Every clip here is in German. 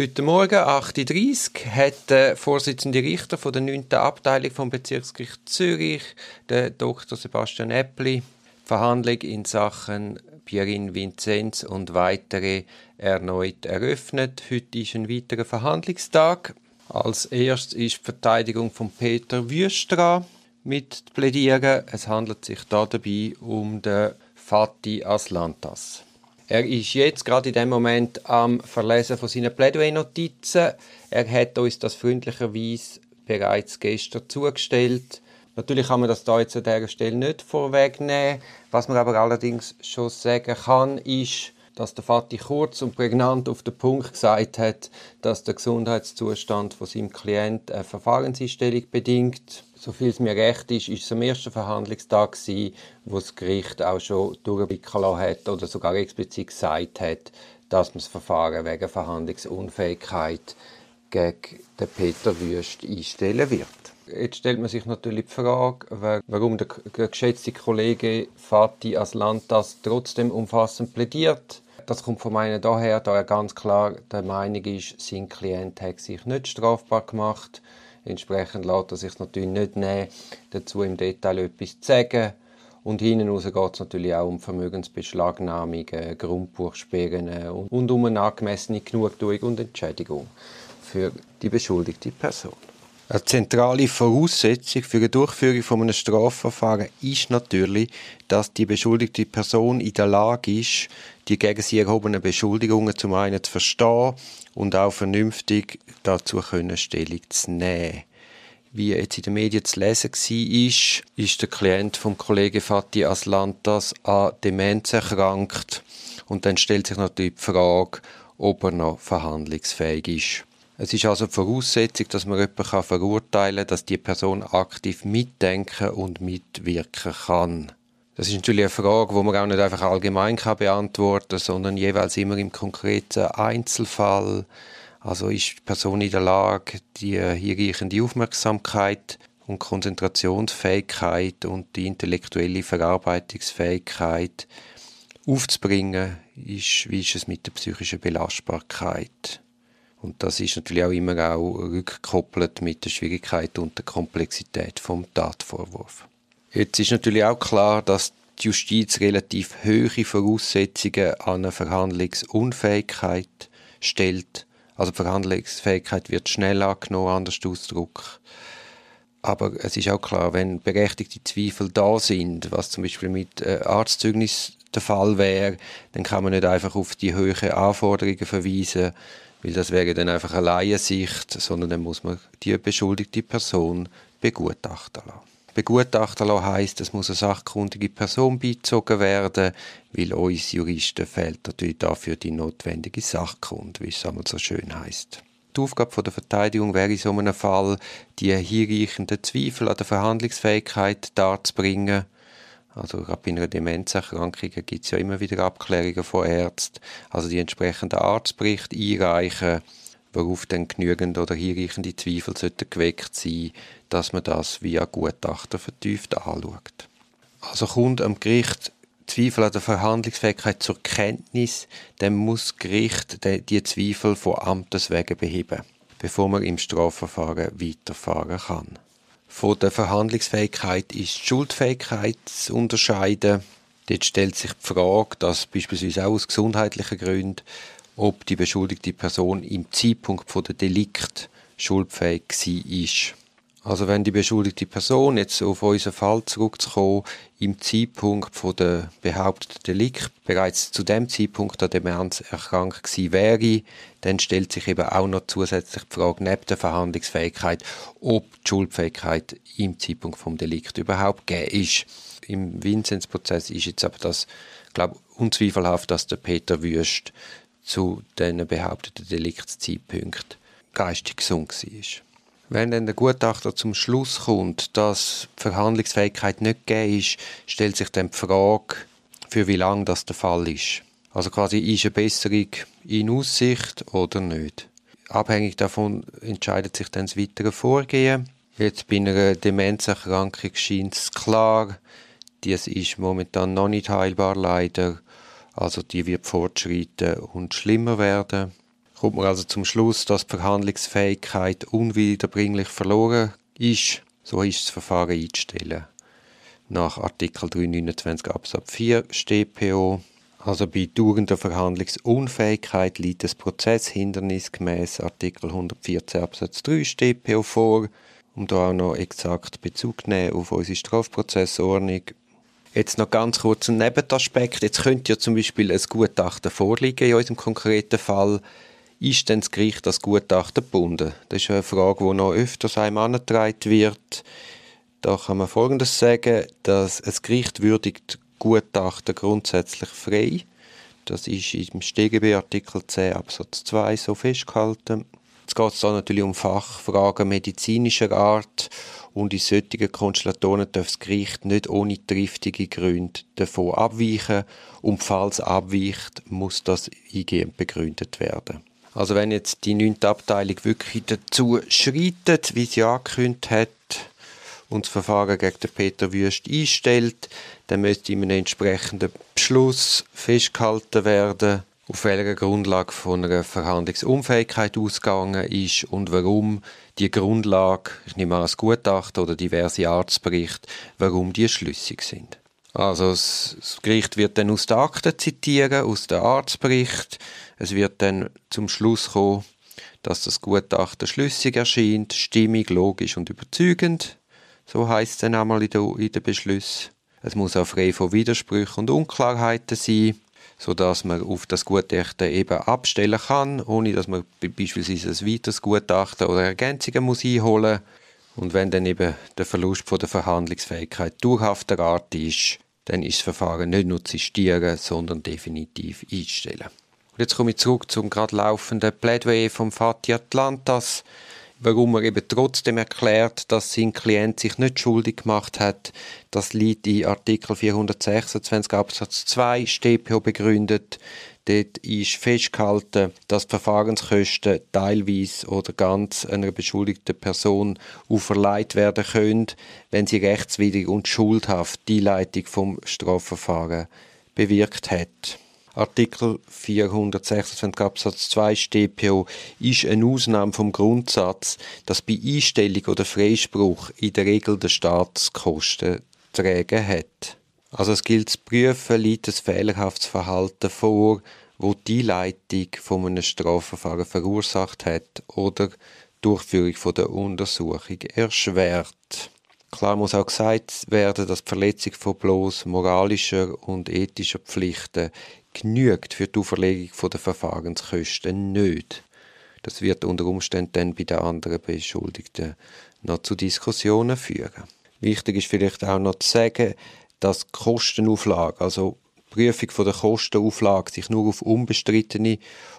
Heute Morgen, 8.30 Uhr, hat der Vorsitzende Richter von der 9. Abteilung vom Bezirksgericht Zürich, der Dr. Sebastian Eppli, Verhandlung in Sachen Pierin Vinzenz und weitere erneut eröffnet. Heute ist ein weiterer Verhandlungstag. Als erstes ist die Verteidigung von Peter Wüstra mit plädieren. Es handelt sich dabei um den Fatih Aslantas. Er ist jetzt gerade in dem Moment am Verlesen von seinen Plädoyer-Notizen. Er hat uns das freundlicherweise bereits gestern zugestellt. Natürlich kann man das da jetzt an dieser Stelle nicht vorwegnehmen. Was man aber allerdings schon sagen kann, ist, dass der Vati kurz und prägnant auf den Punkt gesagt hat, dass der Gesundheitszustand von seinem Klient eine Verfahrenseinstellung bedingt so viel es mir recht ist, ist es am ersten Verhandlungstag gewesen, wo das Gericht auch schon durchblicken hat oder sogar explizit gesagt hat, dass man das Verfahren wegen Verhandlungsunfähigkeit gegen den Peter Wüst einstellen wird. Jetzt stellt man sich natürlich die Frage, warum der, geschätzte Kollege Fatih Aslantas trotzdem umfassend plädiert. Das kommt von meinen daher, da er ganz klar der Meinung ist, sein Klient hat sich nicht strafbar gemacht Entsprechend lässt er sich natürlich nicht nehmen, dazu im Detail etwas zu sagen. Und hinten raus geht es natürlich auch um Vermögensbeschlagnahmungen, Grundbuchsperren und um eine angemessene Genugtuung und Entschädigung für die beschuldigte Person. Eine zentrale Voraussetzung für die Durchführung von einem Strafverfahren ist natürlich, dass die beschuldigte Person in der Lage ist, die gegen sie erhobenen Beschuldigungen zum einen zu verstehen und auch vernünftig dazu können, Stellung zu nehmen. Wie jetzt in den Medien zu lesen war, ist der Klient vom Kollegen Fatih Aslantas an Demenz erkrankt. Und dann stellt sich natürlich die Frage, ob er noch verhandlungsfähig ist. Es ist also die Voraussetzung, dass man jemanden verurteilen kann, dass die Person aktiv mitdenken und mitwirken kann. Das ist natürlich eine Frage, die man auch nicht einfach allgemein kann beantworten kann, sondern jeweils immer im konkreten Einzelfall. Also ist die Person in der Lage, die hinreichende Aufmerksamkeit und Konzentrationsfähigkeit und die intellektuelle Verarbeitungsfähigkeit aufzubringen, ist, wie ist es mit der psychischen Belastbarkeit? Und das ist natürlich auch immer auch rückgekoppelt mit der Schwierigkeit und der Komplexität vom Tatvorwurf. Jetzt ist natürlich auch klar, dass die Justiz relativ hohe Voraussetzungen an eine Verhandlungsunfähigkeit stellt. Also die Verhandlungsfähigkeit wird schnell angenommen, anders ausgedrückt. Aber es ist auch klar, wenn berechtigte Zweifel da sind, was zum Beispiel mit äh, Arztzeugnis der Fall wäre, dann kann man nicht einfach auf die hohen Anforderungen verweisen, weil das wäre dann einfach eine Laiensicht, sondern dann muss man die beschuldigte Person begutachten lassen. Begutachten lassen heisst, es muss eine sachkundige Person beizogen werden, weil uns Juristen fehlt natürlich dafür die notwendige Sachkunde, wie es einmal so schön heisst. Die Aufgabe der Verteidigung wäre in so einem Fall, die hinreichenden Zweifel an der Verhandlungsfähigkeit darzubringen. Also gerade bei einer Demenzerkrankung gibt es ja immer wieder Abklärungen von Ärzten. Also die entsprechenden Arztberichte einreichen, worauf dann genügend oder hinreichende Zweifel sollten geweckt sein, dass man das via Gutachter vertieft anschaut. Also kommt am Gericht Zweifel an der Verhandlungsfähigkeit zur Kenntnis, dann muss das Gericht die Zweifel von Amtes wegen beheben, bevor man im Strafverfahren weiterfahren kann. Von der Verhandlungsfähigkeit ist die Schuldfähigkeit zu unterscheiden. Dort stellt sich die Frage, dass beispielsweise auch aus gesundheitlichen Gründen ob die beschuldigte Person im Zeitpunkt der Delikt schuldfähig war. Also wenn die beschuldigte Person, jetzt auf unseren Fall zurückzukommen, im Zeitpunkt von der behaupteten Delikt bereits zu dem Zeitpunkt an Demenz erkrankt gewesen wäre, dann stellt sich eben auch noch zusätzlich die Frage neben der Verhandlungsfähigkeit, ob die Schuldfähigkeit im Zeitpunkt vom Delikt überhaupt gegeben ist. Im Vinzenz-Prozess ist jetzt aber das, glaube unzweifelhaft, dass der Peter Wüst zu den behaupteten Deliktszeitpunkten geistig gesund war. Wenn dann der Gutachter zum Schluss kommt, dass die Verhandlungsfähigkeit nicht gegeben ist, stellt sich dann die Frage, für wie lange das der Fall ist. Also quasi, ist eine Besserung in Aussicht oder nicht? Abhängig davon entscheidet sich dann das weitere Vorgehen. Jetzt bei einer Demenzerkrankung scheint es klar, dies ist momentan noch nicht heilbar leider also die wird fortschreiten und schlimmer werden. Kommt man also zum Schluss, dass die Verhandlungsfähigkeit unwiederbringlich verloren ist. So ist das Verfahren einzustellen. Nach Artikel 329 Absatz 4 StPO also bei dauernder Verhandlungsunfähigkeit liegt das Prozesshindernis gemäß Artikel 114 Absatz 3 StPO vor, um da auch noch exakt Bezug zu nehmen auf unsere Strafprozessordnung. Jetzt noch ganz kurz ein Nebenaspekt. Jetzt könnte ja zum Beispiel ein Gutachten vorliegen in unserem konkreten Fall. Ist denn das Gericht das Gutachten gebunden? Das ist eine Frage, die noch öfters einem angetragen wird. Da kann man Folgendes sagen, dass ein Gericht würdigt Gutachten grundsätzlich frei. Das ist im StGB Artikel 10 Absatz 2 so festgehalten. Jetzt geht es natürlich um Fachfragen medizinischer Art und in solchen Konstellationen darf das Gericht nicht ohne triftige Gründe davon abweichen und falls abweicht, muss das eingehend begründet werden. Also wenn jetzt die neunte Abteilung wirklich dazu schreitet, wie sie angekündigt hat, und das Verfahren gegen den Peter Wüst einstellt, dann müsste in einem entsprechenden Beschluss festgehalten werden, auf welcher Grundlage von einer Verhandlungsunfähigkeit ausgegangen ist und warum die Grundlage, ich nehme an, das Gutachten oder diverse Arztberichte, warum die schlüssig sind. Also das Gericht wird dann aus der Akte zitieren, aus dem Arztbericht. Es wird dann zum Schluss kommen, dass das Gutachten schlüssig erscheint, stimmig, logisch und überzeugend. So heißt es dann einmal in den in der Beschluss. Es muss auch frei von Widersprüchen und Unklarheiten sein, sodass man auf das Gutachten eben abstellen kann, ohne dass man beispielsweise ein weiteres Gutachten oder Ergänzungen muss einholen muss. Und wenn dann eben der Verlust von der Verhandlungsfähigkeit dauerhafter Art ist, dann ist das Verfahren nicht nur zu sistieren, sondern definitiv einzustellen. Und jetzt komme ich zurück zum gerade laufenden Plädoyer vom Fatih Atlantas warum er eben trotzdem erklärt, dass sein Klient sich nicht schuldig gemacht hat. Das liegt in Artikel 426 Absatz 2 StPO begründet. Dort ist festgehalten, dass die Verfahrenskosten teilweise oder ganz einer beschuldigten Person auferlegt werden können, wenn sie rechtswidrig und schuldhaft die Leitung vom Strafverfahren bewirkt hat. Artikel 426 Absatz 2 StPO ist eine Ausnahme vom Grundsatz, dass bei Einstellung oder Freispruch in der Regel der Staatskosten tragen hat. Also es gilt zu prüfen, liegt ein fehlerhaftes Verhalten vor, wo die Leitung von einem Strafverfahren verursacht hat oder die Durchführung der Untersuchung erschwert. Klar muss auch gesagt werden, dass die Verletzung von bloß moralischer und ethischer Pflichten genügt für die Auferlegung der Verfahrenskosten nicht. Das wird unter Umständen dann bei den anderen Beschuldigten noch zu Diskussionen führen. Wichtig ist vielleicht auch noch zu sagen, dass die Kostenauflage, also die Prüfung der Kostenauflage sich nur auf unbestrittene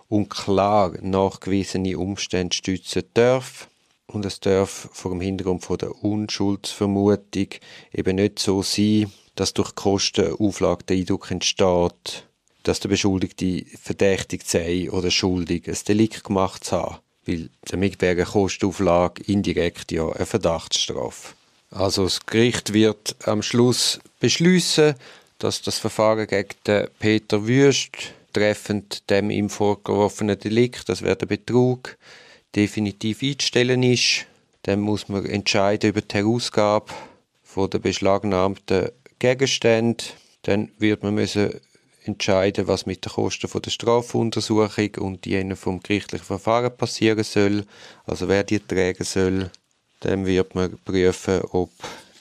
und klar nachgewiesene Umstände stützen darf. Und es darf vor dem Hintergrund von der Unschuldsvermutung eben nicht so sein, dass durch die Kostenauflage der Eindruck entsteht, dass der Beschuldigte verdächtigt sei oder schuldig, ein Delikt gemacht zu haben. Weil damit wäre eine Kostenauflage indirekt ja eine Verdachtsstrafe. Also das Gericht wird am Schluss beschließen, dass das Verfahren gegen den Peter Wüst treffend dem ihm vorgeworfenen Delikt, das wäre der Betrug, definitiv einzustellen ist. Dann muss man entscheiden über die Herausgabe der beschlagnahmten Gegenstände. Dann wird man müssen entscheiden, was mit den Kosten von der Strafuntersuchung und jenen vom gerichtlichen Verfahren passieren soll, also wer die tragen soll. Dann wird man prüfen, ob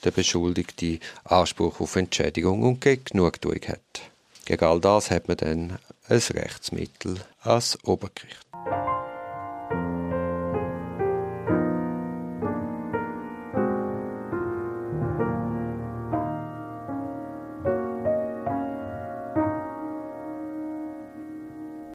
der Beschuldigte Anspruch auf Entschädigung und Genugtuung hat. Gegen all das hat man dann ein Rechtsmittel als Obergericht.